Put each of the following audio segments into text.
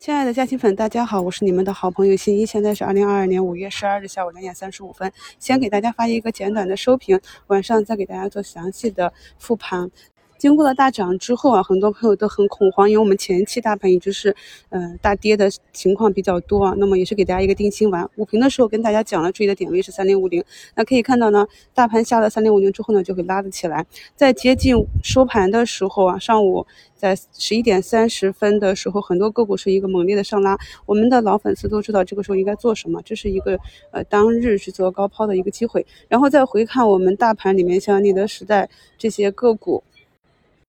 亲爱的嘉兴粉，大家好，我是你们的好朋友新一。现在是二零二二年五月十二日下午两点三十五分，先给大家发一个简短的收评，晚上再给大家做详细的复盘。经过了大涨之后啊，很多朋友都很恐慌，因为我们前期大盘一直是，呃，大跌的情况比较多啊。那么也是给大家一个定心丸。午评的时候跟大家讲了，注意的点位是三零五零。那可以看到呢，大盘下了三零五零之后呢，就会拉得起来。在接近收盘的时候啊，上午在十一点三十分的时候，很多个股是一个猛烈的上拉。我们的老粉丝都知道这个时候应该做什么，这是一个呃当日去做高抛的一个机会。然后再回看我们大盘里面，像宁德时代这些个股。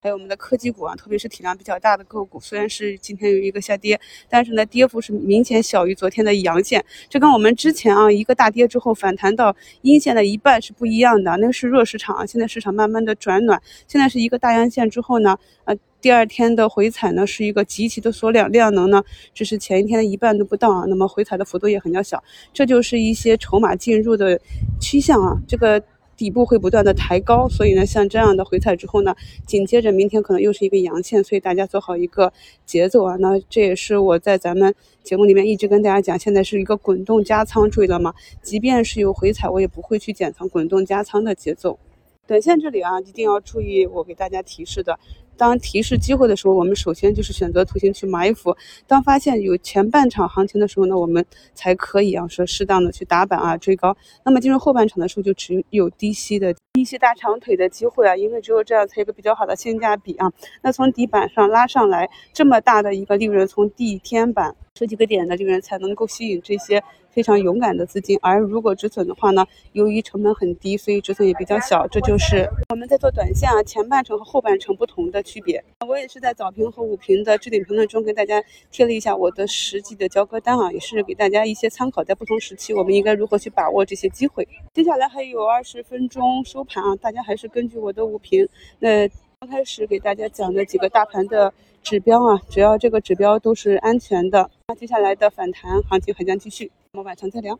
还有我们的科技股啊，特别是体量比较大的个股，虽然是今天有一个下跌，但是呢，跌幅是明显小于昨天的阳线。这跟我们之前啊一个大跌之后反弹到阴线的一半是不一样的，那是弱市场啊。现在市场慢慢的转暖，现在是一个大阳线之后呢，呃，第二天的回踩呢是一个极其的缩量，量能呢只是前一天的一半都不到啊，那么回踩的幅度也很较小，这就是一些筹码进入的趋向啊，这个。底部会不断的抬高，所以呢，像这样的回踩之后呢，紧接着明天可能又是一个阳线，所以大家做好一个节奏啊。那这也是我在咱们节目里面一直跟大家讲，现在是一个滚动加仓，注意了吗？即便是有回踩，我也不会去减仓，滚动加仓的节奏。短线这里啊，一定要注意我给大家提示的。当提示机会的时候，我们首先就是选择图形去埋伏；当发现有前半场行情的时候呢，我们才可以啊说适当的去打板啊追高。那么进入后半场的时候，就只有低吸的低吸大长腿的机会啊，因为只有这样才有个比较好的性价比啊。那从底板上拉上来这么大的一个利润，从地天板十几个点的利润才能够吸引这些。非常勇敢的资金，而如果止损的话呢，由于成本很低，所以止损也比较小。这就是我们在做短线啊，前半程和后半程不同的区别。我也是在早评和午评的置顶评论中跟大家贴了一下我的实际的交割单啊，也是给大家一些参考，在不同时期我们应该如何去把握这些机会。接下来还有二十分钟收盘啊，大家还是根据我的午评，那刚开始给大家讲的几个大盘的指标啊，只要这个指标都是安全的，那接下来的反弹行情还将继续。我们晚上再聊。